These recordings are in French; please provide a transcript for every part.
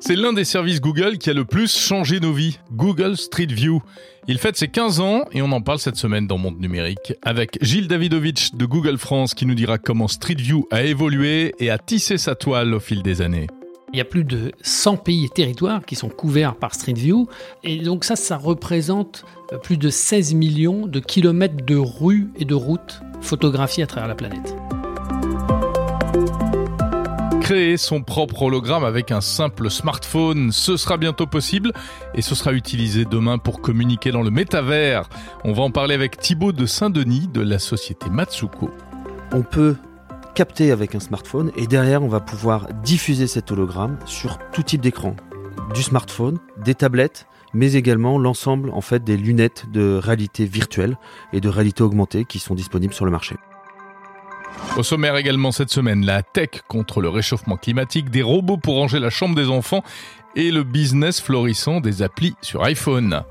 C'est l'un des services Google qui a le plus changé nos vies, Google Street View. Il fête ses 15 ans et on en parle cette semaine dans Monde Numérique avec Gilles Davidovitch de Google France qui nous dira comment Street View a évolué et a tissé sa toile au fil des années. Il y a plus de 100 pays et territoires qui sont couverts par Street View. Et donc ça, ça représente euh, plus de 16 millions de kilomètres de rues et de routes photographiées à travers la planète créer son propre hologramme avec un simple smartphone. Ce sera bientôt possible et ce sera utilisé demain pour communiquer dans le métavers. On va en parler avec Thibaut de Saint-Denis de la société Matsuko. On peut capter avec un smartphone et derrière on va pouvoir diffuser cet hologramme sur tout type d'écran, du smartphone, des tablettes, mais également l'ensemble en fait des lunettes de réalité virtuelle et de réalité augmentée qui sont disponibles sur le marché. Au sommaire également cette semaine, la tech contre le réchauffement climatique, des robots pour ranger la chambre des enfants et le business florissant des applis sur iPhone.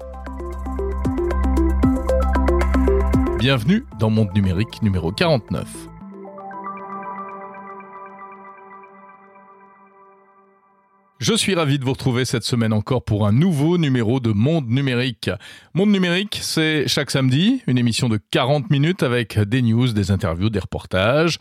Bienvenue dans Monde Numérique numéro 49. Je suis ravi de vous retrouver cette semaine encore pour un nouveau numéro de Monde Numérique. Monde Numérique, c'est chaque samedi une émission de 40 minutes avec des news, des interviews, des reportages,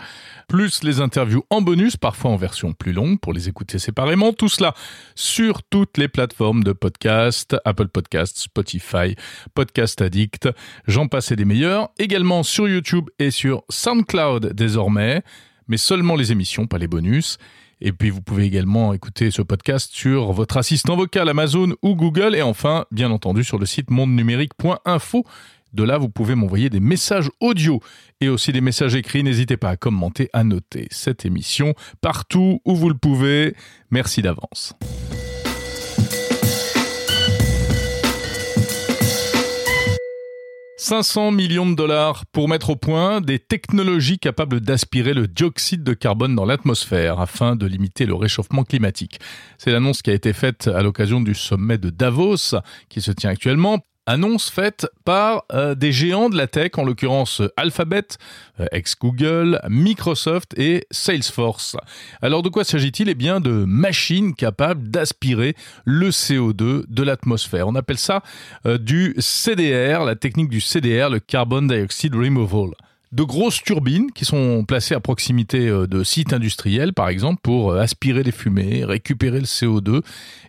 plus les interviews en bonus, parfois en version plus longue pour les écouter séparément. Tout cela sur toutes les plateformes de podcast, Apple Podcasts, Spotify, Podcast Addict, j'en passe des meilleurs. Également sur YouTube et sur SoundCloud désormais, mais seulement les émissions, pas les bonus. Et puis vous pouvez également écouter ce podcast sur votre assistant vocal Amazon ou Google et enfin, bien entendu, sur le site mondenumérique.info. De là, vous pouvez m'envoyer des messages audio et aussi des messages écrits. N'hésitez pas à commenter, à noter cette émission partout où vous le pouvez. Merci d'avance. 500 millions de dollars pour mettre au point des technologies capables d'aspirer le dioxyde de carbone dans l'atmosphère afin de limiter le réchauffement climatique. C'est l'annonce qui a été faite à l'occasion du sommet de Davos qui se tient actuellement annonce faite par euh, des géants de la tech, en l'occurrence Alphabet, euh, ex-Google, Microsoft et Salesforce. Alors de quoi s'agit-il? Eh bien de machines capables d'aspirer le CO2 de l'atmosphère. On appelle ça euh, du CDR, la technique du CDR, le Carbon Dioxide Removal de grosses turbines qui sont placées à proximité euh, de sites industriels, par exemple, pour euh, aspirer les fumées, récupérer le CO2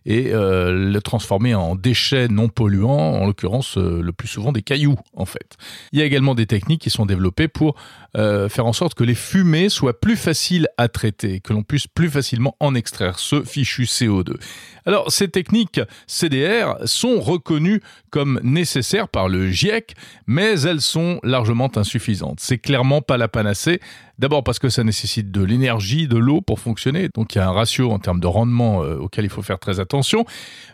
et euh, le transformer en déchets non polluants, en l'occurrence le plus souvent des cailloux, en fait. Il y a également des techniques qui sont développées pour faire en sorte que les fumées soient plus faciles à traiter, que l'on puisse plus facilement en extraire ce fichu CO2. Alors, ces techniques CDR sont reconnues comme nécessaires par le GIEC, mais elles sont largement insuffisantes c'est clairement pas la panacée. D'abord parce que ça nécessite de l'énergie, de l'eau pour fonctionner. Donc il y a un ratio en termes de rendement euh, auquel il faut faire très attention.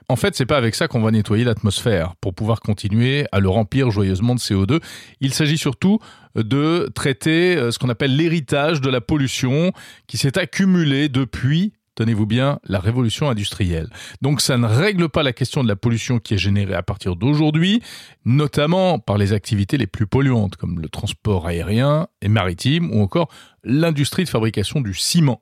En fait, c'est pas avec ça qu'on va nettoyer l'atmosphère pour pouvoir continuer à le remplir joyeusement de CO2. Il s'agit surtout de traiter euh, ce qu'on appelle l'héritage de la pollution qui s'est accumulé depuis tenez-vous bien, la révolution industrielle. Donc ça ne règle pas la question de la pollution qui est générée à partir d'aujourd'hui, notamment par les activités les plus polluantes, comme le transport aérien et maritime, ou encore l'industrie de fabrication du ciment.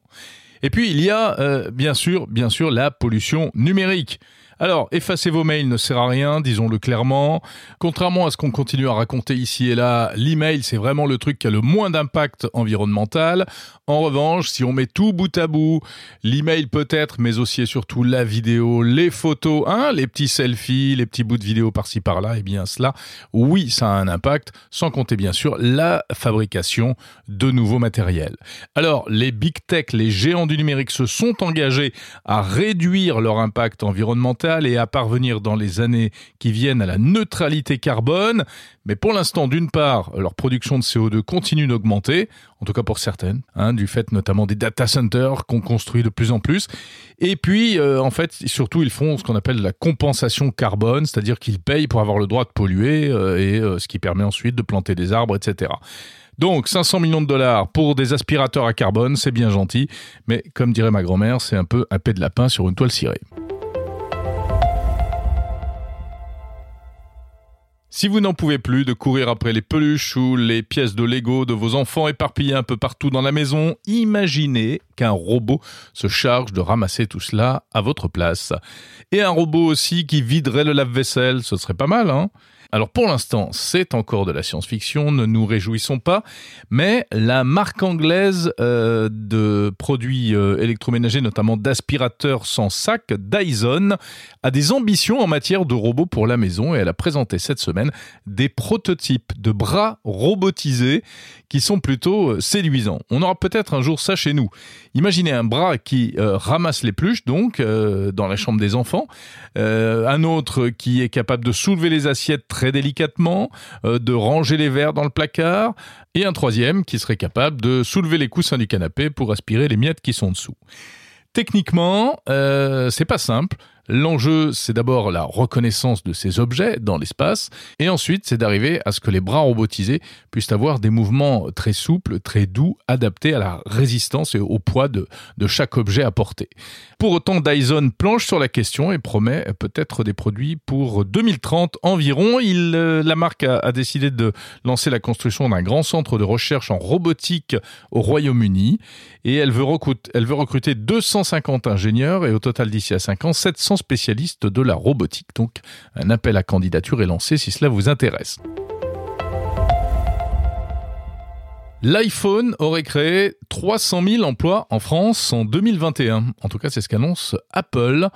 Et puis il y a euh, bien sûr, bien sûr, la pollution numérique. Alors, effacer vos mails ne sert à rien, disons-le clairement. Contrairement à ce qu'on continue à raconter ici et là, l'email, c'est vraiment le truc qui a le moins d'impact environnemental. En revanche, si on met tout bout à bout, l'email peut-être, mais aussi et surtout la vidéo, les photos, hein, les petits selfies, les petits bouts de vidéo par-ci par-là, eh bien cela, oui, ça a un impact, sans compter bien sûr la fabrication de nouveaux matériels. Alors, les big tech, les géants du numérique se sont engagés à réduire leur impact environnemental et à parvenir dans les années qui viennent à la neutralité carbone. Mais pour l'instant, d'une part, leur production de CO2 continue d'augmenter, en tout cas pour certaines, hein, du fait notamment des data centers qu'on construit de plus en plus. Et puis, euh, en fait, surtout, ils font ce qu'on appelle la compensation carbone, c'est-à-dire qu'ils payent pour avoir le droit de polluer, euh, et euh, ce qui permet ensuite de planter des arbres, etc. Donc 500 millions de dollars pour des aspirateurs à carbone, c'est bien gentil, mais comme dirait ma grand-mère, c'est un peu un pet de lapin sur une toile cirée. Si vous n'en pouvez plus de courir après les peluches ou les pièces de Lego de vos enfants éparpillées un peu partout dans la maison, imaginez qu'un robot se charge de ramasser tout cela à votre place. Et un robot aussi qui viderait le lave-vaisselle, ce serait pas mal, hein? Alors pour l'instant, c'est encore de la science-fiction, ne nous réjouissons pas, mais la marque anglaise euh, de produits euh, électroménagers, notamment d'aspirateurs sans sac, Dyson, a des ambitions en matière de robots pour la maison et elle a présenté cette semaine des prototypes de bras robotisés qui sont plutôt euh, séduisants. On aura peut-être un jour ça chez nous. Imaginez un bras qui ramasse les pluches, donc, dans la chambre des enfants, un autre qui est capable de soulever les assiettes très délicatement, euh, de ranger les verres dans le placard, et un troisième qui serait capable de soulever les coussins du canapé pour aspirer les miettes qui sont dessous. Techniquement, euh, c'est pas simple. L'enjeu, c'est d'abord la reconnaissance de ces objets dans l'espace, et ensuite, c'est d'arriver à ce que les bras robotisés puissent avoir des mouvements très souples, très doux, adaptés à la résistance et au poids de, de chaque objet à porter. Pour autant, Dyson planche sur la question et promet peut-être des produits pour 2030 environ. Il, euh, la marque a, décidé de lancer la construction d'un grand centre de recherche en robotique au Royaume-Uni, et elle veut, recruter, elle veut recruter 250 ingénieurs et au total d'ici à 5 ans, 700 spécialistes de la robotique. Donc un appel à candidature est lancé si cela vous intéresse. L'iPhone aurait créé 300 000 emplois en France en 2021. En tout cas, c'est ce qu'annonce Apple.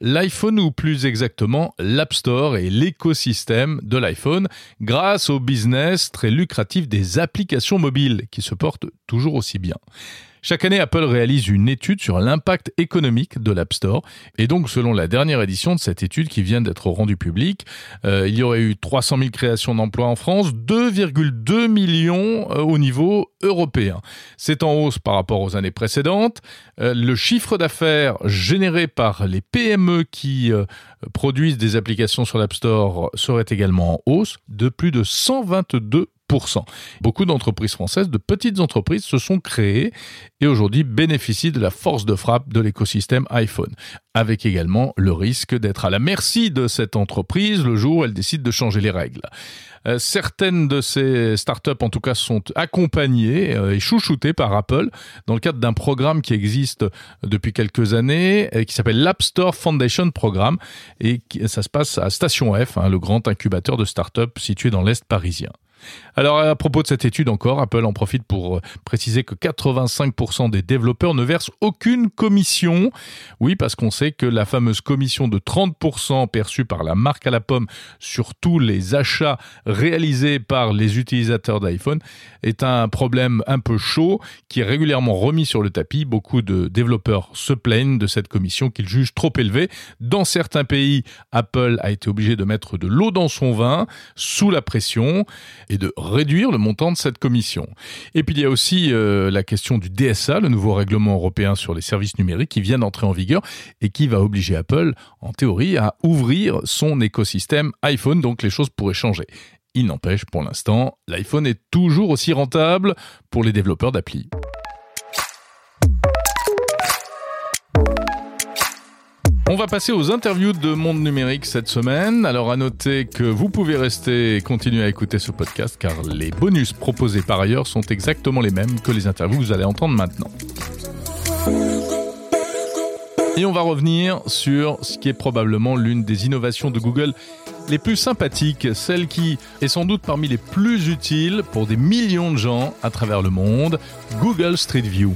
L'iPhone ou plus exactement l'App Store et l'écosystème de l'iPhone grâce au business très lucratif des applications mobiles qui se portent toujours aussi bien. Chaque année, Apple réalise une étude sur l'impact économique de l'App Store. Et donc, selon la dernière édition de cette étude qui vient d'être rendue publique, euh, il y aurait eu 300 000 créations d'emplois en France, 2,2 millions euh, au niveau européen. C'est en hausse par rapport aux années précédentes. Euh, le chiffre d'affaires généré par les PME qui produisent des applications sur l'App Store serait également en hausse de plus de 122 Beaucoup d'entreprises françaises, de petites entreprises, se sont créées et aujourd'hui bénéficient de la force de frappe de l'écosystème iPhone, avec également le risque d'être à la merci de cette entreprise le jour où elle décide de changer les règles. Euh, certaines de ces startups, en tout cas, sont accompagnées euh, et chouchoutées par Apple dans le cadre d'un programme qui existe depuis quelques années, et qui s'appelle l'App Store Foundation Programme, et ça se passe à Station F, hein, le grand incubateur de startups situé dans l'Est parisien. Alors à propos de cette étude encore, Apple en profite pour euh, préciser que 85% des développeurs ne versent aucune commission. Oui, parce qu'on sait que la fameuse commission de 30% perçue par la marque à la pomme sur tous les achats réalisés par les utilisateurs d'iPhone est un problème un peu chaud qui est régulièrement remis sur le tapis. Beaucoup de développeurs se plaignent de cette commission qu'ils jugent trop élevée. Dans certains pays, Apple a été obligé de mettre de l'eau dans son vin sous la pression et de réduire le montant de cette commission. Et puis il y a aussi euh, la question du DSA, le nouveau règlement européen sur les services numériques qui vient d'entrer en vigueur et qui va obliger Apple, en théorie, à ouvrir son écosystème iPhone, donc les choses pourraient changer. Il n'empêche, pour l'instant, l'iPhone est toujours aussi rentable pour les développeurs d'appli. On va passer aux interviews de Monde Numérique cette semaine. Alors à noter que vous pouvez rester et continuer à écouter ce podcast car les bonus proposés par ailleurs sont exactement les mêmes que les interviews que vous allez entendre maintenant. Et on va revenir sur ce qui est probablement l'une des innovations de Google les plus sympathiques, celle qui est sans doute parmi les plus utiles pour des millions de gens à travers le monde, Google Street View.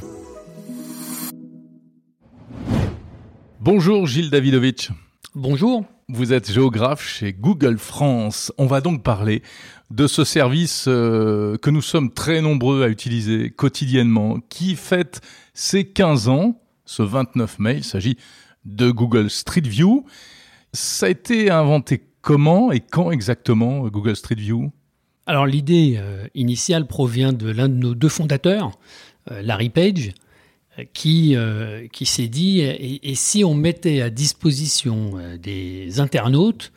Bonjour Gilles Davidovitch. Bonjour. Vous êtes géographe chez Google France. On va donc parler de ce service euh, que nous sommes très nombreux à utiliser quotidiennement, qui fête ses 15 ans, ce 29 mai. Il s'agit de Google Street View. Ça a été inventé comment et quand exactement, Google Street View? Alors l'idée euh, initiale provient de l'un de nos deux fondateurs, euh, Larry Page, qui, euh, qui s'est dit, et, si on mettait à disposition euh, des internautes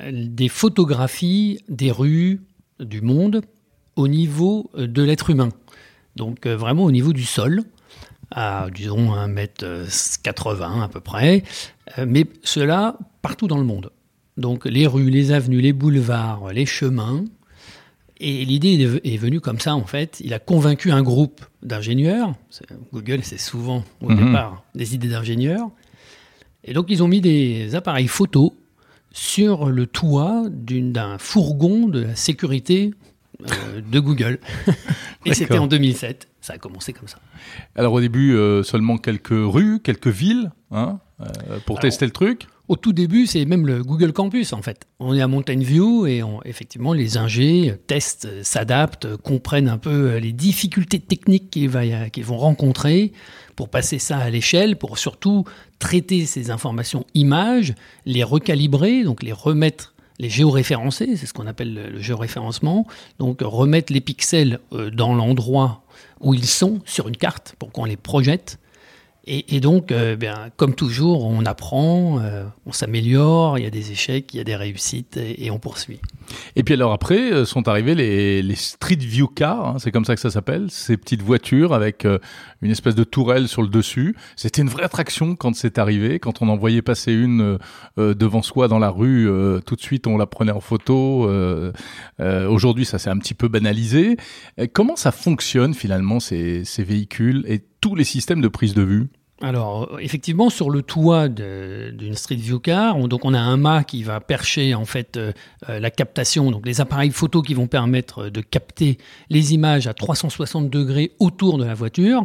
euh, des photographies des rues du monde au niveau de l'être humain, donc vraiment au niveau du sol, à disons 1m80 à peu près, mais cela partout dans le monde. donc les rues, les avenues, les boulevards, les chemins. Et l'idée est venue comme ça, en fait. Il a convaincu un groupe d'ingénieurs. Google, c'est souvent au Mhm. départ des idées d'ingénieurs. Et donc, ils ont mis des appareils photo sur le toit d'un fourgon de la sécurité euh, de Google. Et c'était en 2007. Ça a commencé comme ça. Alors au début, euh, seulement quelques rues, quelques villes, hein, euh, pour Alors- tester le truc. Au tout début, c'est même le Google Campus en fait. On est à Mountain View et effectivement les ingés testent, euh, s'adaptent, euh, comprennent un peu euh, les difficultés techniques qu'ils qu'ils vont rencontrer pour passer ça à l'échelle, pour surtout traiter ces informations images, les recalibrer, donc les remettre, les géoréférencer, c'est ce qu'on appelle le, géoréférencement, donc euh, remettre les pixels euh, dans l'endroit où ils sont sur une carte pour qu'on les projette. Et, et donc, euh, bien, comme toujours, on apprend, euh, on s'améliore, il y a des échecs, il y a des réussites, et, on poursuit. Et puis alors après euh, sont arrivés les, les Street View Cars, hein, c'est comme ça que ça s'appelle, ces petites voitures avec euh, une espèce de tourelle sur le dessus. C'était une vraie attraction quand c'est arrivé, quand on en voyait passer une euh, euh, devant soi dans la rue, tout de suite on la prenait en photo. Aujourd'hui ça s'est un petit peu banalisé. Comment ça fonctionne finalement ces, ces véhicules et tous les systèmes de prise de vue Alors, euh, effectivement, sur le toit d'une Street View Car, on, donc on a un mât qui va percher en fait euh, euh, la captation, donc les appareils photo qui vont permettre de capter les images à 360 degrés autour de la voiture.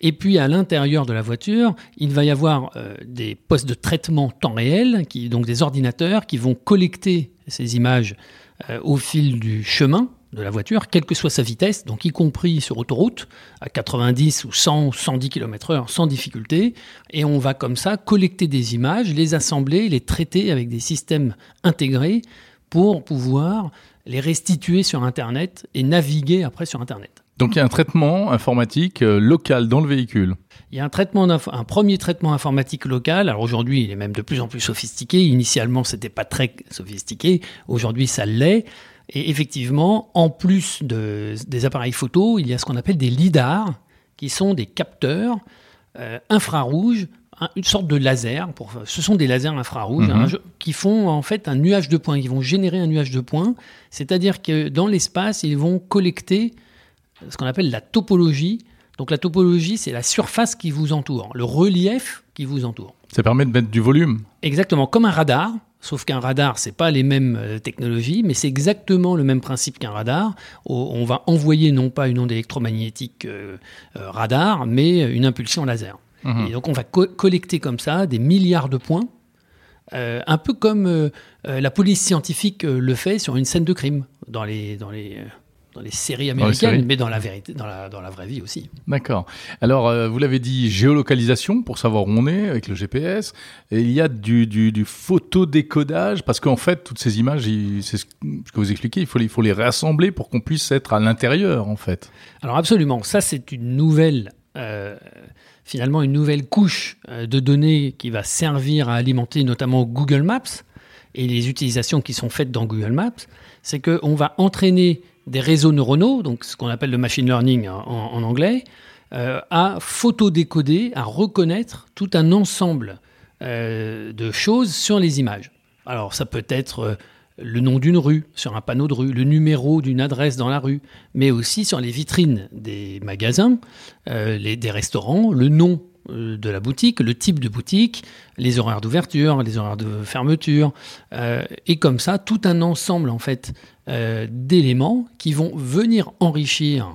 Et puis à l'intérieur de la voiture, il va y avoir des postes de traitement temps réel, donc des ordinateurs qui vont collecter ces images au fil du chemin de la voiture, quelle que soit sa vitesse, donc y compris sur autoroute, à 90 ou 100 ou 110 km/h sans difficulté. Et on va comme ça collecter des images, les assembler, les traiter avec des systèmes intégrés pour pouvoir les restituer sur Internet et naviguer après sur Internet. Donc il y a un traitement informatique euh, local dans le véhicule. Il y a un, traitement un premier traitement informatique local. Alors aujourd'hui, il est même de plus en plus sophistiqué. Initialement, c'était pas très sophistiqué. Aujourd'hui, ça l'est. Et effectivement, en plus de- des appareils photo, il y a ce qu'on appelle des lidars, qui sont des capteurs euh, infrarouges, un- une sorte de laser. Pour, ce sont des lasers infrarouges Mhm. hein, qui font en fait un nuage de points, qui vont générer un nuage de points. C'est-à-dire que dans l'espace, ils vont collecter ce qu'on appelle la topologie. Donc la topologie, c'est la surface qui vous entoure, le relief qui vous entoure. Ça permet de mettre du volume. Exactement, comme un radar, sauf qu'un radar, c'est pas les mêmes euh, technologies, mais c'est exactement le même principe qu'un radar. On va envoyer non pas une onde électromagnétique euh, euh, radar, mais une impulsion laser. Mhm. Et donc on va co- collecter comme ça des milliards de points, euh, un peu comme la police scientifique le fait sur une scène de crime dans les, dans les, dans les séries américaines, séries. mais dans la, vérité, dans, la, dans la vraie vie aussi. D'accord. Alors, euh, vous l'avez dit, géolocalisation pour savoir où on est avec le GPS. Et il y a du, du, du photodécodage parce qu'en fait, toutes ces images, c'est ce que vous expliquez, il faut les, il faut les réassembler pour qu'on puisse être à l'intérieur, en fait. Alors absolument, ça c'est une nouvelle, euh, finalement une nouvelle couche euh, de données qui va servir à alimenter notamment Google Maps et les utilisations qui sont faites dans Google Maps, c'est qu'on va entraîner des réseaux neuronaux, donc ce qu'on appelle le machine learning en, anglais, euh, à photodécoder, à reconnaître tout un ensemble euh, de choses sur les images. Alors ça peut être euh, le nom d'une rue sur un panneau de rue, le numéro d'une adresse dans la rue, mais aussi sur les vitrines des magasins, euh, des restaurants, le nom de la boutique, le type de boutique, les horaires d'ouverture, les horaires de fermeture, euh, et comme ça tout un ensemble en fait euh, d'éléments qui vont venir enrichir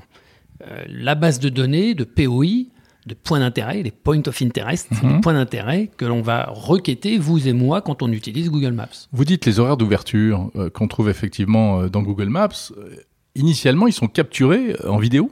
euh, la base de données de POI, de points d'intérêt, les points of interest, Mhm. les points d'intérêt que l'on va requêter vous et moi quand on utilise Google Maps. Vous dites les horaires d'ouverture euh, qu'on trouve effectivement euh, dans Google Maps. Euh, Initialement, ils sont capturés euh, en vidéo?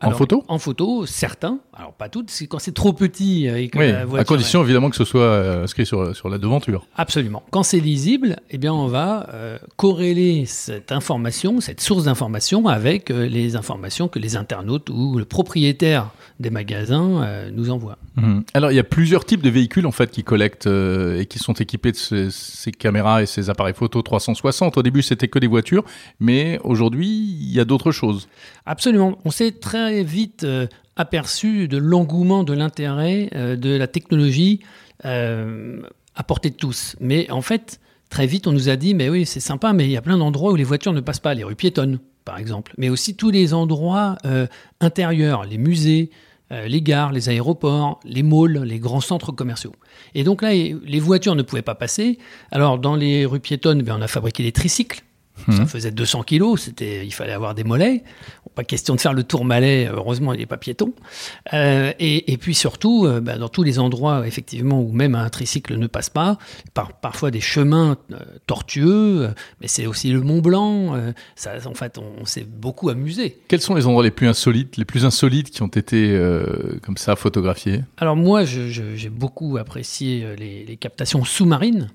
En photo En photo, certains. Alors pas toutes, c'est quand c'est trop petit et que Oui, la à condition évidemment que ce soit euh, inscrit sur, sur la devanture. Absolument. Quand c'est lisible, eh bien, on va euh, corréler cette information, cette source d'information avec euh, les informations que les internautes ou le propriétaire des magasins euh, nous envoie. Mhm. Alors, il y a plusieurs types de véhicules en fait qui collectent et qui sont équipés de ces, ces caméras et ces appareils photo 360. Au début, c'était que des voitures, mais aujourd'hui, il y a d'autres choses. Absolument. On s'est très vite euh, aperçu de l'engouement, de l'intérêt euh, de la technologie euh, à portée de tous. Mais en fait, très vite, on nous a dit, mais oui, c'est sympa, mais il y a plein d'endroits où les voitures ne passent pas, les rues piétonnes, par exemple, mais aussi tous les endroits euh, intérieurs, les musées, euh, les gares, les aéroports, les malls, les grands centres commerciaux. Et donc là, les voitures ne pouvaient pas passer. Alors, dans les rues piétonnes, ben, on a fabriqué des tricycles ça mhm. faisait 200 kilos, c'était, il fallait avoir des mollets. Pas question de faire le tour malais, heureusement il n'est pas piéton. Euh, et, puis surtout, euh, bah, dans tous les endroits effectivement où même un tricycle ne passe pas, par, parfois des chemins euh, tortueux, mais c'est aussi le Mont Blanc. ça, en fait, on, s'est beaucoup amusé. Quels sont les endroits les plus insolites, les plus insolites qui ont été comme ça photographiés? Alors moi, j'ai beaucoup apprécié les captations sous-marines.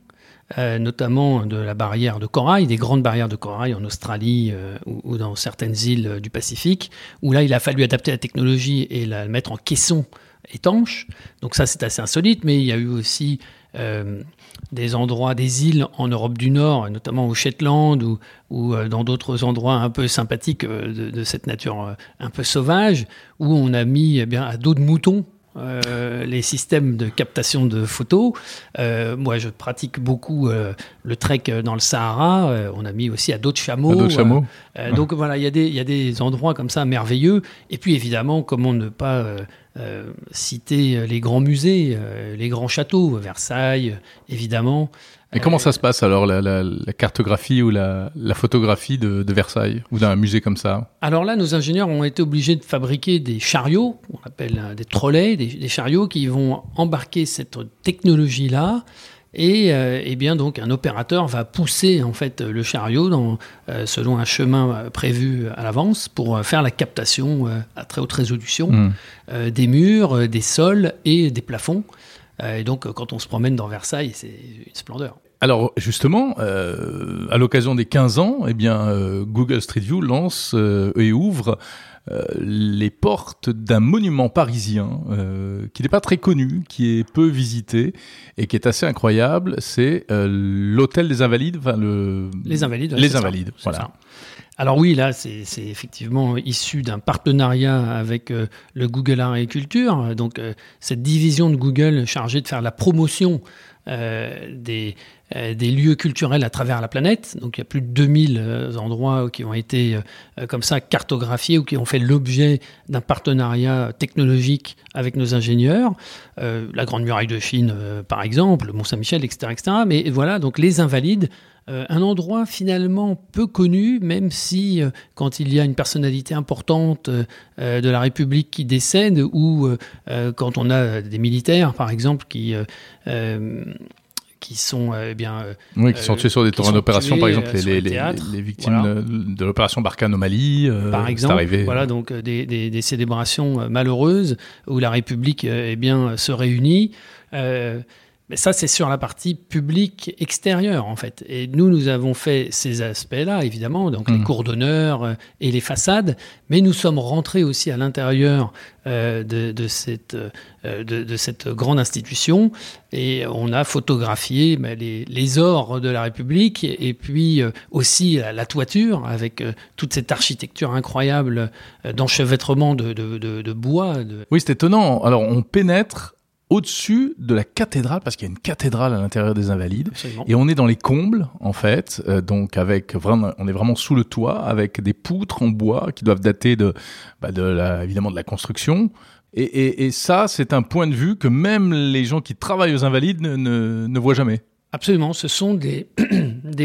Euh, notamment de la barrière de corail, des grandes barrières de corail en Australie euh, ou, dans certaines îles du Pacifique, où là il a fallu adapter la technologie et la mettre en caisson étanche. Donc ça c'est assez insolite, mais il y a eu aussi euh, des endroits, des îles en Europe du Nord, notamment au Shetland ou, ou dans d'autres endroits un peu sympathiques de, cette nature un peu sauvage, où on a mis eh bien, à dos de moutons euh, les systèmes de captation de photos. Euh, moi, je pratique beaucoup euh, le trek dans le Sahara. on a mis aussi à d'autres chameaux. chameaux. Donc voilà, il y a des endroits comme ça merveilleux. Et puis évidemment, comment ne pas citer les grands musées, les grands châteaux, Versailles, évidemment. Et comment ça se passe alors, la, cartographie ou la, photographie de, Versailles ou d'un musée comme ça? Alors là, nos ingénieurs ont été obligés de fabriquer des chariots, on appelle euh, des trolleys, des, chariots qui vont embarquer cette technologie-là. Et, euh, eh bien donc un opérateur va pousser en fait le chariot dans, euh, selon un chemin prévu à l'avance pour faire la captation à très haute résolution hmm. des murs, des sols et des plafonds. Et donc quand on se promène dans Versailles, c'est une splendeur. Alors justement, euh, à l'occasion des 15 ans, eh bien, euh, Google Street View lance euh, et ouvre les portes d'un monument parisien qui n'est pas très connu, qui est peu visité et qui est assez incroyable. C'est l'hôtel des Invalides. Enfin, le... Les Invalides. les Invalides, voilà. Alors oui, là, c'est effectivement issu d'un partenariat avec le Google Art et Culture. Donc cette division de Google chargée de faire la promotion des, euh, des lieux culturels à travers la planète. Donc il y a plus de 2000 euh, endroits qui ont été euh, comme ça cartographiés ou qui ont fait l'objet d'un partenariat technologique avec nos ingénieurs. la Grande Muraille de Chine, par exemple, le Mont-Saint-Michel, etc., etc. Mais voilà, donc les Invalides, un endroit finalement peu connu, même si quand il y a une personnalité importante de la République qui décède ou quand on a des militaires, par exemple, qui qui sont euh, eh bien euh, oui, qui sont tués sur des terrains d'opération par exemple les, les, les, victimes de l'opération Barkhane au Mali euh, par exemple arrivé. voilà donc des, des, des, célébrations malheureuses où la République eh bien se réunit mais ça, c'est sur la partie publique extérieure, en fait. Et nous, nous avons fait ces aspects-là, évidemment, donc les mmh. cours d'honneur euh, et les façades, mais nous sommes rentrés aussi à l'intérieur euh, de, de, cette, euh, de, de, cette grande institution et on a photographié les, les, ors de la République et, puis aussi la, toiture avec toute cette architecture incroyable d'enchevêtrement de, de, bois. Oui, c'est étonnant. Alors, on pénètre au-dessus de la cathédrale, parce qu'il y a une cathédrale à l'intérieur des Invalides, et on est dans les combles en fait, euh, donc avec vraiment, on est vraiment sous le toit avec des poutres en bois qui doivent dater de, bah de la, évidemment de la construction. Et, et, et ça, c'est un point de vue que même les gens qui travaillent aux Invalides ne, ne, ne voient jamais. Absolument, ce sont des,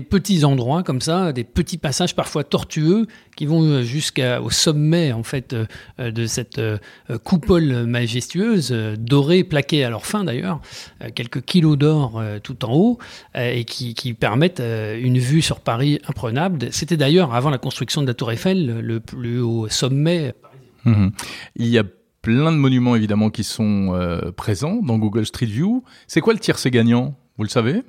petits endroits comme ça, des petits passages parfois tortueux qui vont euh, jusqu'au sommet en fait euh, de cette euh, coupole majestueuse, dorée, plaquée à leur fin d'ailleurs, quelques kilos d'or tout en haut, et qui, qui, permettent une vue sur Paris imprenable. C'était d'ailleurs avant la construction de la Tour Eiffel le plus haut sommet. Mmh Il y a plein de monuments évidemment qui sont présents dans Google Street View. C'est quoi le tiercé gagnant? Vous le savez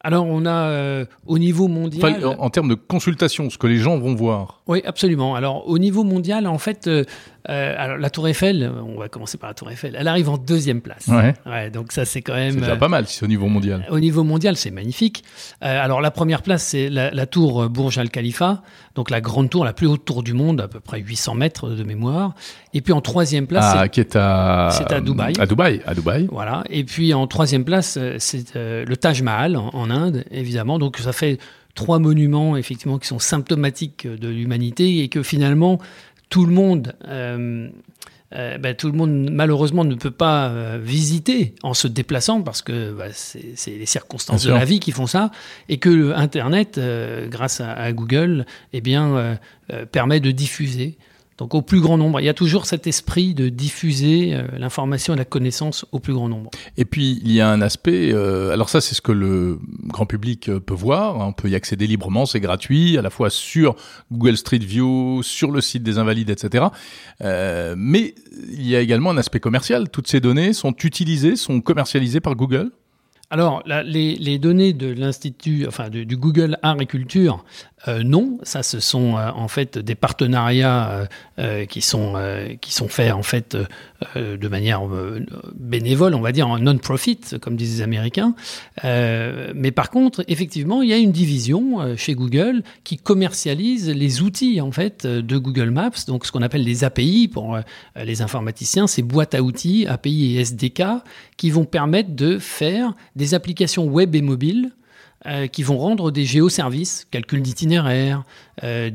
alors, on a euh, au niveau mondial. en, termes de consultation, ce que les gens vont voir. Oui, absolument. Alors, au niveau mondial, en fait, euh, Euh, alors la Tour Eiffel, on va commencer par la Tour Eiffel. Elle arrive en deuxième place. Ouais. donc ça c'est quand même. C'est déjà euh, pas mal si c'est au niveau mondial. Au niveau mondial, c'est magnifique. Euh, alors la première place, c'est la, la tour Burj Al Khalifa, donc la grande tour, la plus haute tour du monde, à peu près 800 mètres de mémoire. Et puis en troisième place, Ah, c'est- qui est à. c'est à Dubaï. À Dubaï, à Dubaï. voilà. Et puis en troisième place, euh, c'est euh, le Taj Mahal en, en Inde, évidemment. Donc ça fait trois monuments effectivement qui sont symptomatiques de l'humanité et que finalement tout le monde, euh, euh, ben, tout le monde malheureusement ne peut pas euh, visiter en se déplaçant parce que bah, c'est les circonstances de la vie qui font ça et que Internet, euh, grâce à, à Google, eh bien permet de diffuser. Donc au plus grand nombre, il y a toujours cet esprit de diffuser euh, l'information et la connaissance au plus grand nombre. Et puis il y a un aspect. euh, alors ça, c'est ce que le grand public euh, peut voir. hein, on peut y accéder librement, c'est gratuit, à la fois sur Google Street View, sur le site des Invalides, etc. Euh, mais il y a également un aspect commercial. Toutes ces données sont utilisées, sont commercialisées par Google. Alors, les, données de l'Institut, enfin du, Google Art et Culture, euh, non, ça ce sont euh, en fait des partenariats euh, qui sont qui sont faits en fait de manière bénévole, on va dire en non-profit, comme disent les Américains. Mais par contre, effectivement, il y a une division chez Google qui commercialise les outils en fait de Google Maps, donc ce qu'on appelle les API pour les informaticiens, ces boîtes à outils, API et SDK, qui vont permettre de faire des applications web et mobiles euh, qui vont rendre des géoservices, calcul d'itinéraire, euh.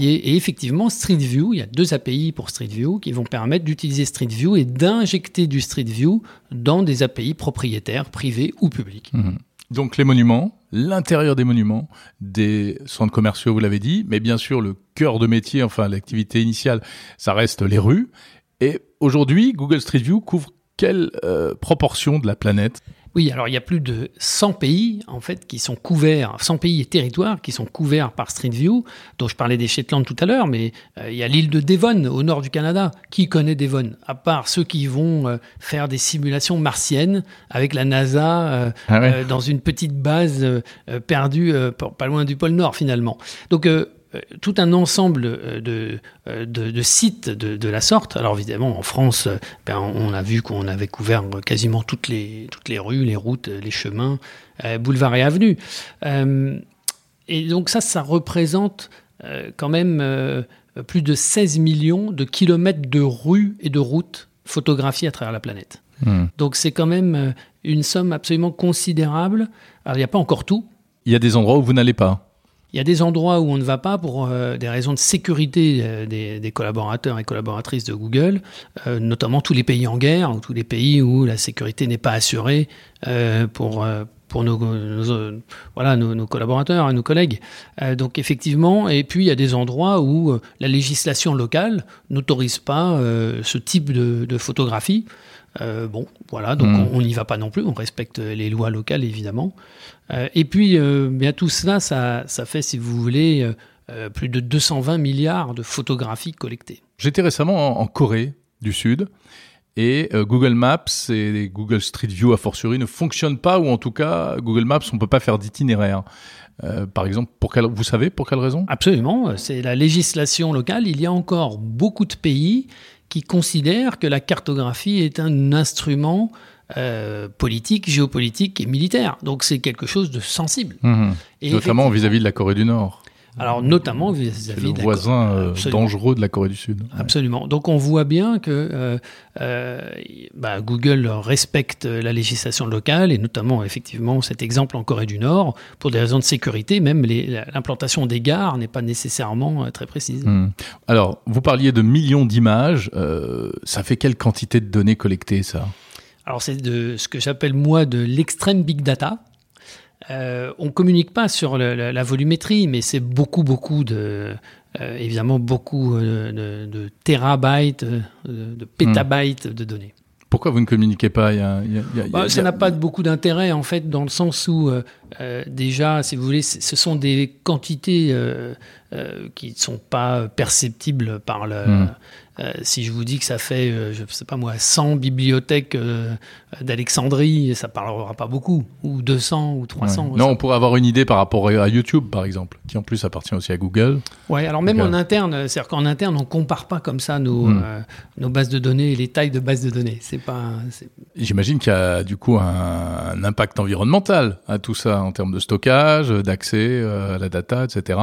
Et effectivement, Street View, il y a deux API pour Street View qui vont permettre d'utiliser Street View et d'injecter du Street View dans des API propriétaires, privés ou publics. Donc les monuments, l'intérieur des monuments, des centres commerciaux, vous l'avez dit, mais bien sûr le cœur de métier, enfin l'activité initiale, ça reste les rues. Et aujourd'hui, Google Street View couvre quelle euh, proportion de la planète? Oui, alors il y a plus de 100 pays en fait qui sont couverts, 100 pays et territoires qui sont couverts par Street View, dont je parlais des Shetland tout à l'heure, mais euh, il y a l'île de Devon au nord du Canada. Qui connaît Devon? À part ceux qui vont euh, faire des simulations martiennes avec la NASA euh, Ah ouais. dans une petite base perdue pas loin du pôle Nord finalement. Donc tout un ensemble euh, de, euh, de, de sites de, de la sorte. Alors évidemment, en France, euh, ben, on a vu qu'on avait couvert quasiment toutes les, toutes les rues, les routes, les chemins, euh, boulevards et avenues. Euh, et donc ça, ça représente euh, quand même euh, plus de 16 millions de kilomètres de rues et de routes photographiées à travers la planète. Hmm. Donc c'est quand même euh, une somme absolument considérable. Alors il n'y a pas encore tout. Il y a des endroits où vous n'allez pas. Il y a des endroits où on ne va pas pour euh, des raisons de sécurité euh, des, collaborateurs et collaboratrices de Google, euh, notamment tous les pays en guerre ou tous les pays où la sécurité n'est pas assurée pour, pour nos, voilà, nos, collaborateurs et nos collègues. Donc effectivement, et puis il y a des endroits où la législation locale n'autorise pas ce type de photographie. Euh, bon, voilà, donc Mm. on n'y va pas non plus, on respecte les lois locales évidemment. Euh, et puis, euh, bien tout cela, ça, ça fait, si vous voulez, plus de 220 milliards de photographies collectées. J'étais récemment en, en Corée du Sud et Google Maps et Google Street View a fortiori ne fonctionnent pas ou en tout cas Google Maps on peut pas faire d'itinéraire. Euh, par exemple, pour quelle, vous savez pour quelle raison? Absolument, c'est la législation locale. Il y a encore beaucoup de pays qui considèrent que la cartographie est un instrument euh, politique, géopolitique et militaire. Donc c'est quelque chose de sensible. Mhm. Et Notamment vis-à-vis de la Corée du Nord. Alors notamment vis-à-vis le de la voisin euh, dangereux de la Corée du Sud. Ouais. Absolument. Donc on voit bien que euh, euh, bah, Google respecte la législation locale et notamment effectivement cet exemple en Corée du Nord pour des raisons de sécurité. Même l'implantation des gares n'est pas nécessairement très précise. Hmm. Alors, vous parliez de millions d'images. ça fait quelle quantité de données collectées, ça? Alors c'est de ce que j'appelle moi de l'extrême big data. Euh, on communique pas sur le- la, la volumétrie, mais c'est beaucoup, beaucoup de, euh, évidemment, beaucoup euh, de, de terabytes, euh, de pétabytes de données. Pourquoi vous ne communiquez pas? Il y a- il y a- il y a- il y Bah, ça n'a pas beaucoup d'intérêt en fait dans le sens où euh, déjà, si vous voulez, ce sont des quantités euh, euh, qui ne sont pas perceptibles par le, Mm. Euh, si je vous dis que ça fait, euh, je sais pas moi, 100 bibliothèques euh, d'Alexandrie, ça parlera pas beaucoup, ou 200 ou 300. Ouais. Non, on pourrait avoir une idée par rapport à YouTube, par exemple, qui en plus appartient aussi à Google. Ouais, alors même en interne, c'est-à-dire qu'en interne, on compare pas comme ça nos, hmm. nos bases de données et les tailles de bases de données. C'est pas. J'imagine qu'il y a du coup un, un, impact environnemental à tout ça en termes de stockage, d'accès à la data, etc.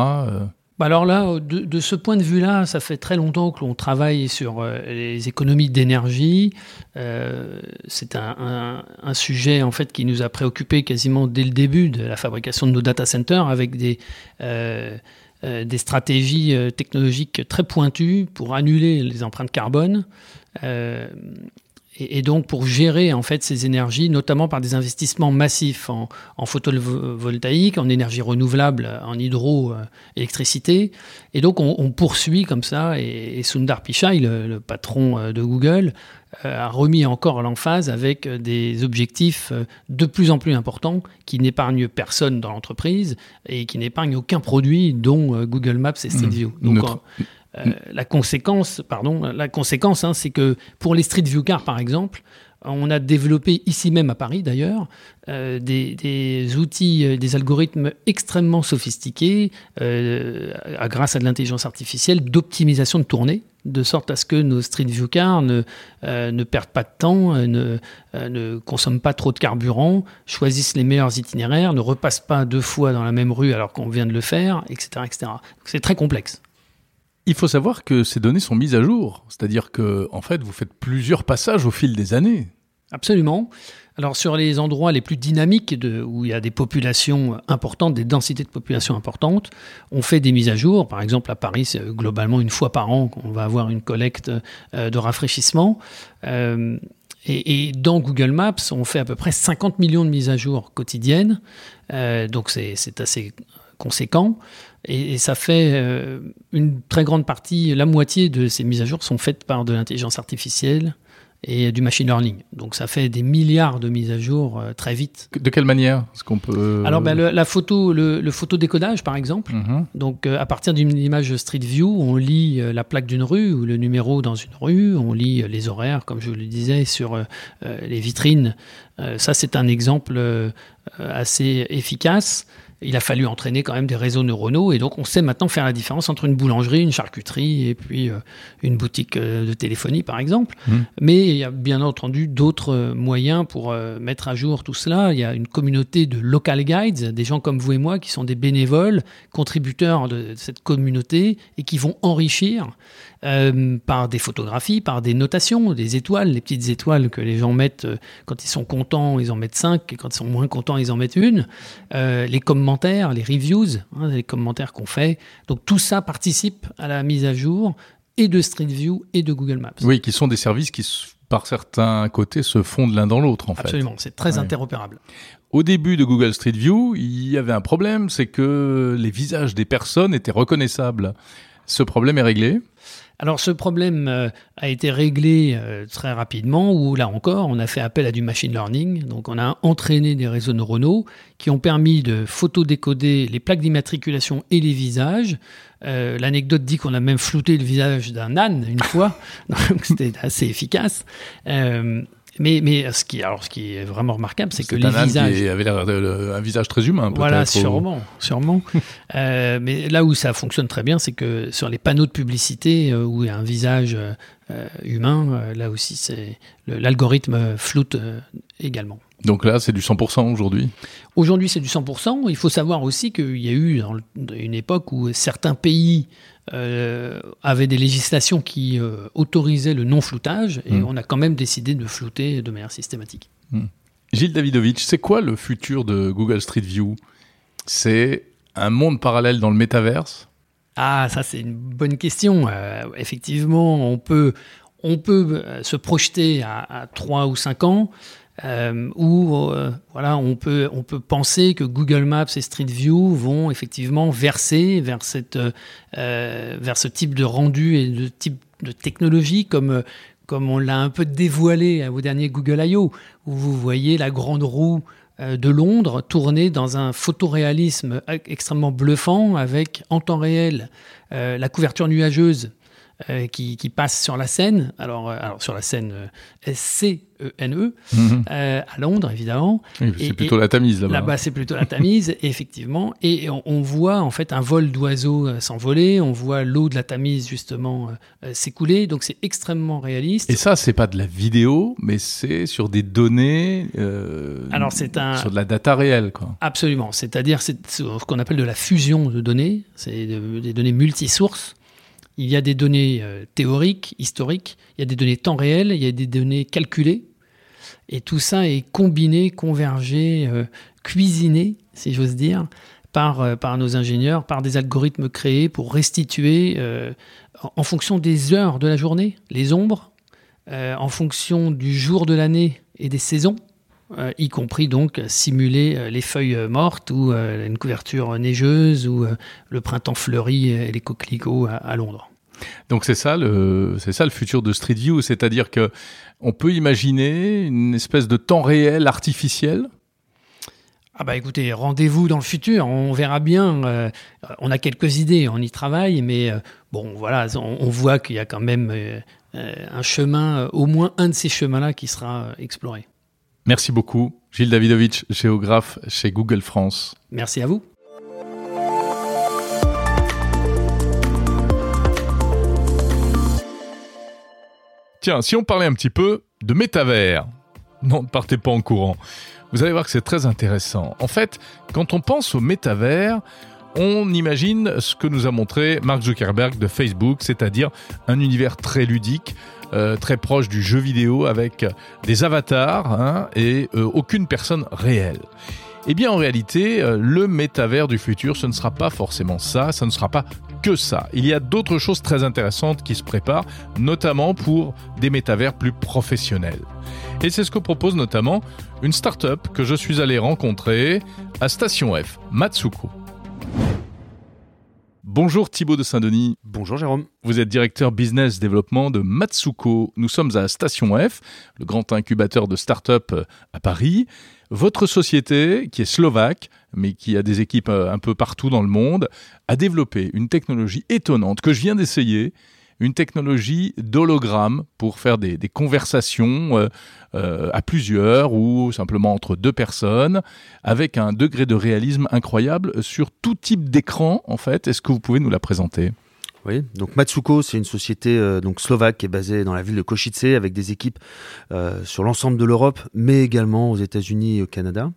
Bah alors là, de, ce point de vue-là, ça fait très longtemps que l'on travaille sur euh, les économies d'énergie. Euh, c'est un, sujet en fait qui nous a préoccupé quasiment dès le début de la fabrication de nos data centers, avec des euh, stratégies technologiques très pointues pour annuler les empreintes carbone. Et, donc pour gérer en fait ces énergies, notamment par des investissements massifs en, en photovoltaïque, en énergie renouvelable, en hydroélectricité. Et donc on, on, poursuit comme ça. Et, Sundar Pichai, le, le patron euh, de Google, euh, a remis encore l'emphase avec des objectifs euh, de plus en plus importants qui n'épargnent personne dans l'entreprise et qui n'épargnent aucun produit, dont Google Maps et Street mmh. View. Donc, euh, la conséquence, pardon, la conséquence, hein, c'est que pour les Street View Cars, par exemple, on a développé ici même à Paris d'ailleurs euh, des, outils, euh, des algorithmes extrêmement sophistiqués grâce à de l'intelligence artificielle d'optimisation de tournée, de sorte à ce que nos Street View Cars ne, ne perdent pas de temps, ne, ne consomment pas trop de carburant, choisissent les meilleurs itinéraires, ne repassent pas deux fois dans la même rue alors qu'on vient de le faire, etc. etc. C'est très complexe. Il faut savoir que ces données sont mises à jour, c'est-à-dire que en fait, vous faites plusieurs passages au fil des années. Absolument. Alors sur les endroits les plus dynamiques où il y a des populations importantes, des densités de population importantes, on fait des mises à jour. Par exemple, à Paris, c'est globalement une fois par an qu'on va avoir une collecte euh, de rafraîchissement. Euh, et, dans Google Maps, on fait à peu près 50 millions de mises à jour quotidiennes. Euh, donc c'est assez conséquent. Et, et, ça fait euh, une très grande partie, la moitié de ces mises à jour sont faites par de l'intelligence artificielle et du machine learning. Donc ça fait des milliards de mises à jour euh, très vite. De quelle manière Est-ce qu'on peut euh, Alors ben, le, la photo, le, le photodécodage par exemple. Mm -hmm. Donc euh, à partir d'une image Street View, on lit euh, la plaque d'une rue ou le numéro dans une rue, on lit les horaires, comme je le disais, sur les vitrines. ça c'est un exemple assez efficace il a fallu entraîner quand même des réseaux neuronaux et donc on sait maintenant faire la différence entre une boulangerie, une charcuterie et puis euh, une boutique euh, de téléphonie par exemple. Mmh. Mais il y a bien entendu d'autres euh, moyens pour euh, mettre à jour tout cela. Il y a une communauté de local guides, des gens comme vous et moi qui sont des bénévoles, contributeurs de cette communauté et qui vont enrichir euh, par des photographies, par des notations, des étoiles, les petites étoiles que les gens mettent euh, quand ils sont contents, ils en mettent cinq, et quand ils sont moins contents, ils en mettent une. Euh, les commentaires, les reviews, hein, les commentaires qu'on fait. Donc tout ça participe à la mise à jour et de Street View et de Google Maps. Oui, qui sont des services qui par certains côtés se fondent l'un dans l'autre en fait. Absolument, c'est très ouais. interopérable. Au début de Google Street View, il y avait un problème, c'est que les visages des personnes étaient reconnaissables. Ce problème est réglé alors ce problème euh, a été réglé euh, très rapidement, où là encore, on a fait appel à du machine learning. Donc on a entraîné des réseaux neuronaux qui ont permis de photodécoder les plaques d'immatriculation et les visages. Euh, L'anecdote dit qu'on a même flouté le visage d'un âne une fois, donc c'était assez efficace. Mais, mais ce, qui, alors, ce qui est vraiment remarquable, c'est que les un visages. Qui avait un visage très humain, Voilà, sûrement. Sûrement. euh, mais là où ça fonctionne très bien, c'est que sur les panneaux de publicité euh, où il y a un visage euh, humain, là aussi, c'est l'algorithme floute également. Donc là, c'est du 100% aujourd'hui? Aujourd'hui, c'est du 100%. Il faut savoir aussi qu'il y a eu une époque où certains pays euh, avaient des législations qui euh, autorisaient le non-floutage et mmh. on a quand même décidé de flouter de manière systématique. Mmh. Gilles Davidovitch, c'est quoi le futur de Google Street View? C'est un monde parallèle dans le métaverse? Ah, ça c'est une bonne question. Euh, effectivement, on peut, on peut se projeter à, à 3 ou 5 ans euh, où euh, voilà, on peut, on peut penser que Google Maps et Street View vont effectivement verser vers, cette, euh, vers ce type de rendu et de type de technologie comme, comme on l'a un peu dévoilé au dernier Google I.O., où vous voyez la grande roue de Londres tourner dans un photoréalisme extrêmement bluffant avec en temps réel la couverture nuageuse euh, qui, qui passent sur la scène. Alors, euh, alors sur la scène euh, SCENE, Mhm. euh, à Londres, évidemment. Oui, Et- c'est plutôt la Tamise là-bas. Là-bas, c'est plutôt la Tamise, effectivement. Et on, on voit en fait un vol d'oiseaux s'envoler. On voit l'eau de la Tamise justement s'écouler. Donc c'est extrêmement réaliste. Et ça, c'est pas de la vidéo, mais c'est sur des données. Alors, c'est un- Sur de la data réelle, quoi. Absolument. C'est-à-dire c'est ce qu'on appelle de la fusion de données. C'est de- des données multisources. Il y a des données euh, théoriques, historiques. Il y a des données temps réel. Il y a des données calculées. Et tout ça est combiné, convergé, euh, cuisiné, si j'ose dire, par, euh, par nos ingénieurs, par des algorithmes créés pour restituer, en, fonction des heures de la journée, les ombres, en fonction du jour de l'année et des saisons, y compris donc simuler les feuilles mortes ou une couverture neigeuse ou le printemps fleuri et les coquelicots à Londres. Donc c'est ça le c'est ça le futur de Street View, c'est-à-dire que on peut imaginer une espèce de temps réel artificiel? Ah bah écoutez, rendez-vous dans le futur, on verra bien. euh, on a quelques idées, on y travaille, mais euh, bon voilà, on, on voit qu'il y a quand même euh, un chemin, au moins un de ces chemins-là qui sera exploré. Merci beaucoup, Gilles Davidovitch, géographe chez Google France. Merci à vous. Tiens, si on parlait un petit peu de métavers. Non, ne partez pas en courant. Vous allez voir que c'est très intéressant. En fait, quand on pense au métavers, on imagine ce que nous a montré Mark Zuckerberg de Facebook, c'est-à-dire un univers très ludique, euh, très proche du jeu vidéo avec des avatars hein, et euh, aucune personne réelle. Eh bien, en réalité, euh, le métavers du futur, ce ne sera pas forcément ça, ça ne sera pas que ça. Il y a d'autres choses très intéressantes qui se préparent, notamment pour des métavers plus professionnels. Et c'est ce que propose notamment une start-up que je suis allé rencontrer à Station F, Matsuko. Bonjour Thibaut de Saint-Denis, Bonjour Jérôme. vous êtes directeur business développement de Matsuko. Nous sommes à Station F, le grand incubateur de start-up euh, à Paris. Votre société, qui est slovaque, mais qui a des équipes euh, un peu partout dans le monde, a développé une technologie étonnante que je viens d'essayer, une technologie d'hologramme pour faire des, conversations euh, euh, à plusieurs ou simplement entre deux personnes, avec un degré de réalisme incroyable sur tout type d'écran, en fait. Est-ce que vous pouvez nous la présenter? Oui, donc Matsuko, c'est une société euh, donc slovaque qui est basée dans la ville de Košice avec des équipes sur l'ensemble de l'Europe, mais également aux États-Unis et au Canada.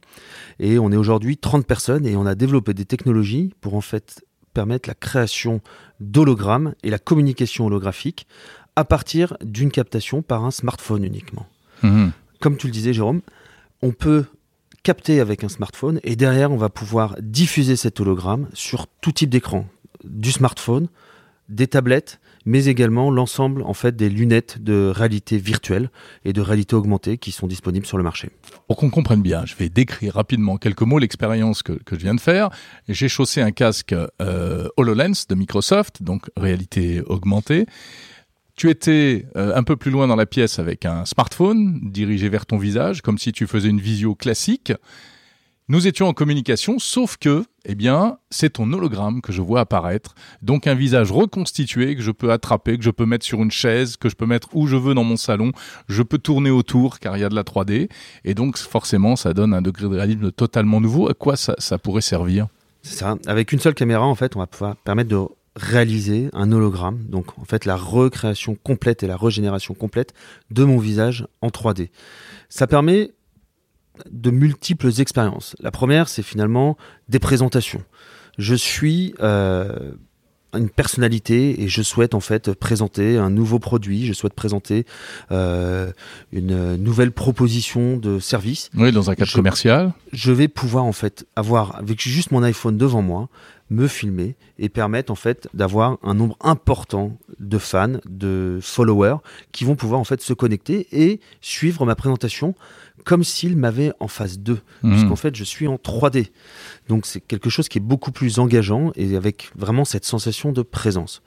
Et on est aujourd'hui 30 personnes et on a développé des technologies pour en fait permettre la création d'hologrammes et la communication holographique à partir d'une captation par un smartphone uniquement. Mhm. Comme tu le disais, Jérôme, on peut capter avec un smartphone et derrière, on va pouvoir diffuser cet hologramme sur tout type d'écran, du smartphone, des tablettes, mais également l'ensemble en fait des lunettes de réalité virtuelle et de réalité augmentée qui sont disponibles sur le marché. Pour qu'on comprenne bien, je vais décrire rapidement quelques mots l'expérience que, que je viens de faire. J'ai chaussé un casque euh, HoloLens de Microsoft, donc réalité augmentée. Tu étais euh, un peu plus loin dans la pièce avec un smartphone dirigé vers ton visage, comme si tu faisais une visio classique. Nous étions en communication, sauf que, eh bien, c'est ton hologramme que je vois apparaître. Donc un visage reconstitué que je peux attraper, que je peux mettre sur une chaise, que je peux mettre où je veux dans mon salon. Je peux tourner autour car il y a de la 3D. Et donc forcément, ça donne un degré de réalisme totalement nouveau. À quoi ça, pourrait servir? C'est ça. Avec une seule caméra, en fait, on va pouvoir permettre de réaliser un hologramme. Donc, en fait, la recréation complète et la régénération complète de mon visage en 3D. Ça permet de multiples expériences. La première, c'est finalement des présentations. Je suis euh, une personnalité et je souhaite en fait présenter un nouveau produit, je souhaite présenter euh, une nouvelle proposition de service Oui, dans un cadre Je- commercial. je vais pouvoir en fait avoir avec juste mon iPhone devant moi me filmer et permettre en fait d'avoir un nombre important de fans, de followers qui vont pouvoir en fait se connecter et suivre ma présentation comme s'ils m'avaient en face d'eux Mhm. puisqu'en fait je suis en 3D. Donc c'est quelque chose qui est beaucoup plus engageant et avec vraiment cette sensation de présence.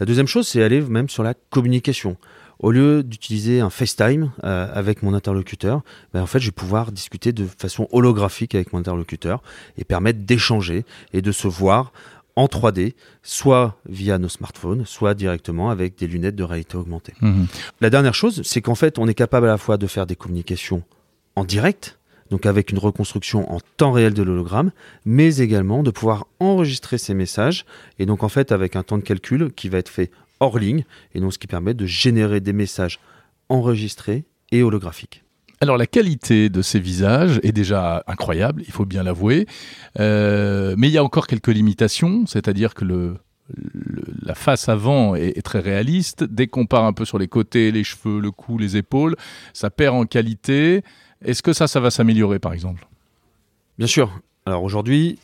La deuxième chose, c'est aller même sur la communication. Au lieu d'utiliser un FaceTime euh, avec mon interlocuteur, ben, en fait, je vais pouvoir discuter de façon holographique avec mon interlocuteur et permettre d'échanger et de se voir en 3D, soit via nos smartphones, soit directement avec des lunettes de réalité augmentée. Mhm. La dernière chose, c'est qu'en fait, on est capable à la fois de faire des communications en direct, donc avec une reconstruction en temps réel de l'hologramme, mais également de pouvoir enregistrer ces messages, et donc en fait avec un temps de calcul qui va être fait hors ligne, et donc ce qui permet de générer des messages enregistrés et holographiques. Alors la qualité de ces visages est déjà incroyable, il faut bien l'avouer, Euh, mais il y a encore quelques limitations, c'est-à-dire que la face avant est, est très réaliste. Dès qu'on part un peu sur les côtés, les cheveux, le cou, les épaules, ça perd en qualité. Est-ce que ça, ça va s'améliorer par exemple? Bien sûr. Alors aujourd'hui,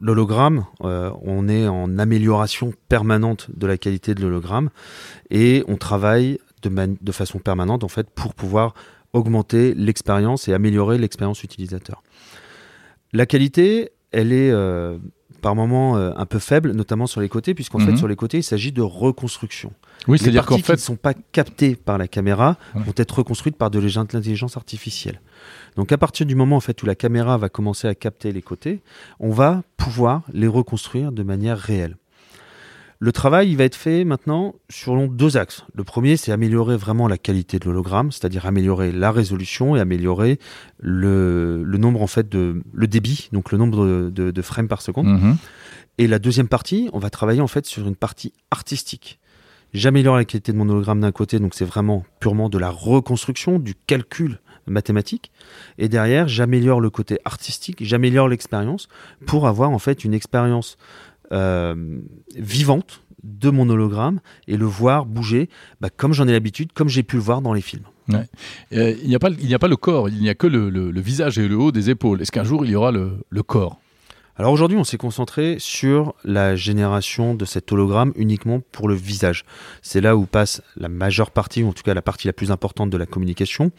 l'hologramme, euh, on est en amélioration permanente de la qualité de l'hologramme et on travaille de façon permanente en fait pour pouvoir augmenter l'expérience et améliorer l'expérience utilisateur. La qualité, elle est euh, par moments euh, un peu faible, notamment sur les côtés, puisqu'en Mhm. fait sur les côtés, il s'agit de reconstruction. Oui, c'est-à-dire qu'en qui ne fait, sont pas captées par la caméra Ouais. vont être reconstruites par de l'intelligence artificielle. Donc à partir du moment en fait où la caméra va commencer à capter les côtés, on va pouvoir les reconstruire de manière réelle. Le travail il va être fait maintenant sur deux axes. Le premier, c'est améliorer vraiment la qualité de l'hologramme, c'est-à-dire améliorer la résolution et améliorer le, le nombre en fait de le débit, donc le nombre de, de- de frames par seconde. Mhm. Et la deuxième partie, on va travailler en fait sur une partie artistique. J'améliore la qualité de mon hologramme d'un côté, donc c'est vraiment purement de la reconstruction, du calcul mathématique. Et derrière, j'améliore le côté artistique, j'améliore l'expérience pour avoir en fait une expérience vivante de mon hologramme et le voir bouger bah, comme j'en ai l'habitude, comme j'ai pu le voir dans les films. Euh, il n'y a, pas il a pas le corps, il n'y a que le, le- le visage et le haut des épaules. Est-ce qu'un jour il y aura le, le corps? Alors aujourd'hui, on s'est concentré sur la génération de cet hologramme uniquement pour le visage. C'est là où passe la majeure partie, ou en tout cas la partie la plus importante de la communication.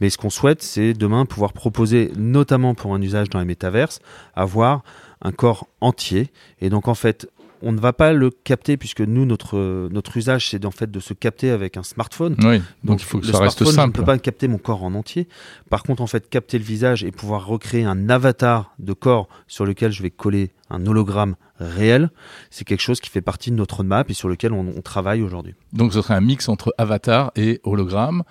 Mais ce qu'on souhaite, c'est demain pouvoir proposer, notamment pour un usage dans les métaverses, avoir un corps entier. Et donc en fait, on ne va pas le capter puisque nous, notre, notre usage, c'est en fait de se capter avec un smartphone. Oui, donc, il faut que le ça reste smartphone, Je ne simple. peux pas capter mon corps en entier. Par contre, en fait, capter le visage et pouvoir recréer un avatar de corps sur lequel je vais coller un hologramme réel, c'est quelque chose qui fait partie de notre roadmap et sur lequel on, on travaille aujourd'hui. Donc ce serait un mix entre avatar et hologramme.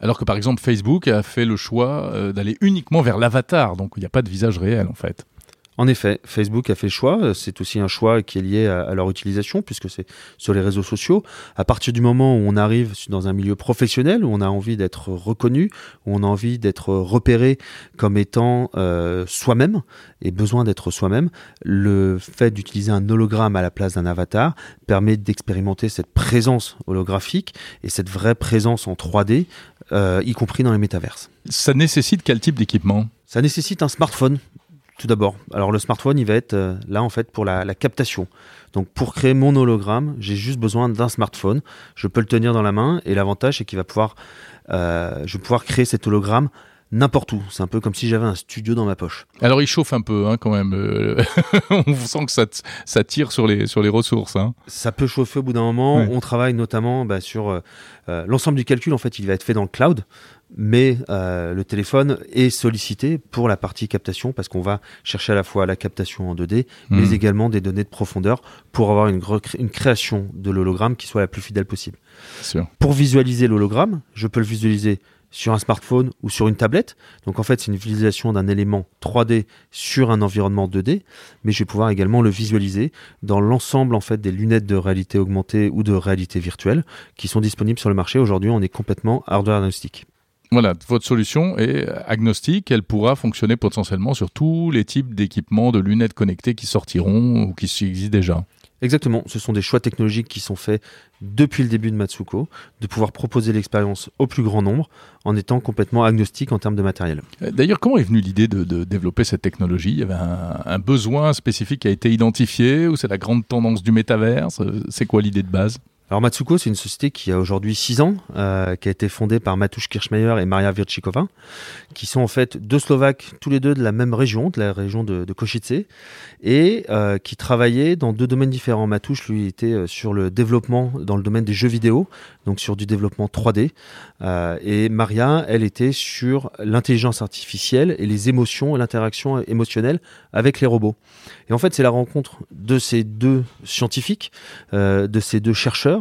Alors que par exemple Facebook a fait le choix euh, d'aller uniquement vers l'avatar, donc il n'y a pas de visage réel en fait. En effet, Facebook a fait le choix. euh, C'est aussi un choix qui est lié à, à leur utilisation, puisque c'est sur les réseaux sociaux. À partir du moment où on arrive dans un milieu professionnel, où on a envie d'être reconnu, où on a envie d'être repéré comme étant euh, soi-même et besoin d'être soi-même, le fait d'utiliser un hologramme à la place d'un avatar permet d'expérimenter cette présence holographique et cette vraie présence en 3D, euh, y compris dans les métaverses. Ça nécessite quel type d'équipement? Ça nécessite un smartphone, tout d'abord. Alors le smartphone, il va être euh, là en fait pour la, la captation. Donc pour créer mon hologramme, j'ai juste besoin d'un smartphone. Je peux le tenir dans la main et l'avantage c'est qu'il va pouvoir, euh, je vais pouvoir créer cet hologramme n'importe où. C'est un peu comme si j'avais un studio dans ma poche. Alors il chauffe un peu hein, quand même. euh, On sent que ça, tire sur les, sur les ressources. hein. Ça peut chauffer au bout d'un moment. Ouais. On travaille notamment bah, sur euh, l'ensemble du calcul. En fait, il va être fait dans le cloud, mais euh, le téléphone est sollicité pour la partie captation parce qu'on va chercher à la fois la captation en 2D, mais Mhm. également des données de profondeur pour avoir une, une création de l'hologramme qui soit la plus fidèle possible. Sûr. Pour visualiser l'hologramme, je peux le visualiser sur un smartphone ou sur une tablette. Donc en fait, c'est une visualisation d'un élément 3D sur un environnement 2D, mais je vais pouvoir également le visualiser dans l'ensemble en fait des lunettes de réalité augmentée ou de réalité virtuelle qui sont disponibles sur le marché. Aujourd'hui, on est complètement hardware agnostique. Voilà, votre solution est agnostique. Elle pourra fonctionner potentiellement sur tous les types d'équipements de lunettes connectées qui sortiront ou qui existent déjà. Exactement, ce sont des choix technologiques qui sont faits depuis le début de Matsuko, de pouvoir proposer l'expérience au plus grand nombre en étant complètement agnostique en termes de matériel. Euh, D'ailleurs, comment est venue l'idée de, de développer cette technologie? Il y avait un, un besoin spécifique qui a été identifié ou c'est la grande tendance du métaverse? Euh, C'est quoi l'idée de base? Alors Matsuko, c'est une société qui a aujourd'hui 6 ans, euh, qui a été fondée par Matouš Kirchmeier et Maria Virchikova, qui sont en fait deux Slovaques, tous les deux de la même région, de la région de, de Košice, et euh, qui travaillaient dans deux domaines différents. Matouš, lui, était euh, sur le développement dans le domaine des jeux vidéo, donc sur du développement 3D, euh, et Maria, elle était sur l'intelligence artificielle et les émotions l'interaction émotionnelle avec les robots. Et en fait, c'est la rencontre de ces deux scientifiques, de ces deux chercheurs,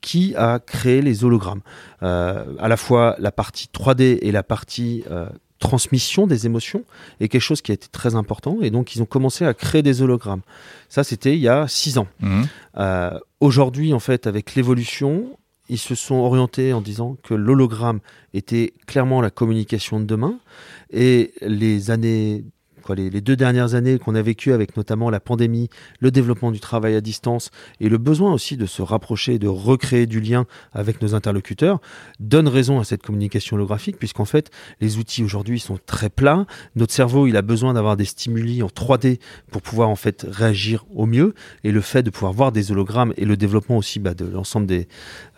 qui a créé les hologrammes. Euh, à la fois la partie 3D et la partie euh, transmission des émotions est quelque chose qui a été très important. Et donc, ils ont commencé à créer des hologrammes. Ça, c'était il y a six ans. Mhm. Euh, Aujourd'hui, en fait, avec l'évolution, ils se sont orientés en disant que l'hologramme était clairement la communication de demain. Et les années les, deux dernières années qu'on a vécues avec notamment la pandémie, le développement du travail à distance et le besoin aussi de se rapprocher, de recréer du lien avec nos interlocuteurs, donnent raison à cette communication holographique, puisqu'en fait, les outils aujourd'hui sont très plats. Notre cerveau, a besoin d'avoir des stimuli en 3D pour pouvoir en fait réagir au mieux. Et le fait de pouvoir voir des hologrammes et le développement aussi bah, de l'ensemble des,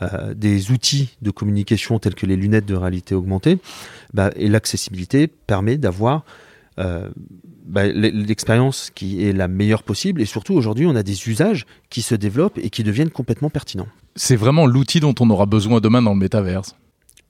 euh, des outils de communication tels que les lunettes de réalité augmentée bah, et l'accessibilité permet d'avoir bah, l- l'expérience qui est la meilleure possible et surtout aujourd'hui on a des usages qui se développent et qui deviennent complètement pertinents. C'est vraiment l'outil dont on aura besoin demain dans le métaverse.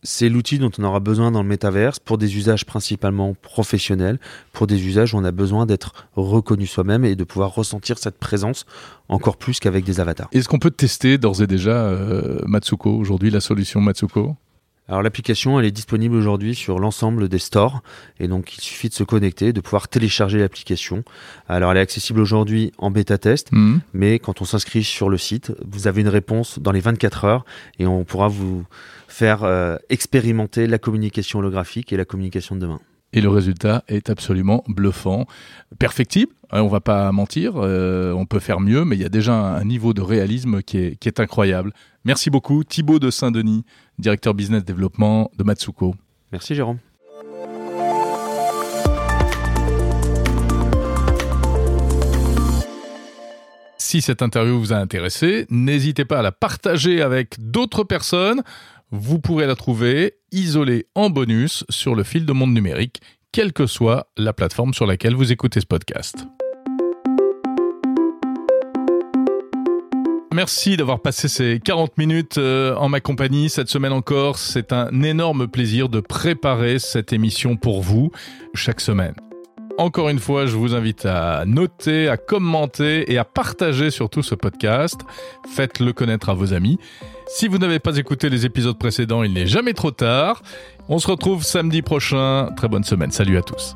C'est l'outil dont on aura besoin dans le métaverse pour des usages principalement professionnels, pour des usages où on a besoin d'être reconnu soi-même et de pouvoir ressentir cette présence encore plus qu'avec des avatars. Est-ce qu'on peut tester d'ores et déjà euh, Matsuko aujourd'hui, la solution Matsuko? Alors l'application, elle est disponible aujourd'hui sur l'ensemble des stores et donc il suffit de se connecter, de pouvoir télécharger l'application. Alors elle est accessible aujourd'hui en bêta test, Mhm. mais quand on s'inscrit sur le site, vous avez une réponse dans les 24 heures et on pourra vous faire euh, expérimenter la communication holographique et la communication de demain. Et le résultat est absolument bluffant. Perfectible, on va pas mentir, euh, on peut faire mieux, mais il y a déjà un, un niveau de réalisme qui est, qui est incroyable. Merci beaucoup Thibaut de Saint-Denis, directeur business développement de Matsuko. Merci Jérôme. Si cette interview vous a intéressé, n'hésitez pas à la partager avec d'autres personnes. Vous pourrez la trouver isolée en bonus sur le fil de monde numérique, quelle que soit la plateforme sur laquelle vous écoutez ce podcast. Merci d'avoir passé ces 40 minutes euh, en ma compagnie cette semaine encore. C'est un énorme plaisir de préparer cette émission pour vous chaque semaine. Encore une fois, je vous invite à noter, à commenter et à partager surtout ce podcast. Faites-le connaître à vos amis. Si vous n'avez pas écouté les épisodes précédents, il n'est jamais trop tard. On se retrouve samedi prochain. Très bonne semaine. Salut à tous.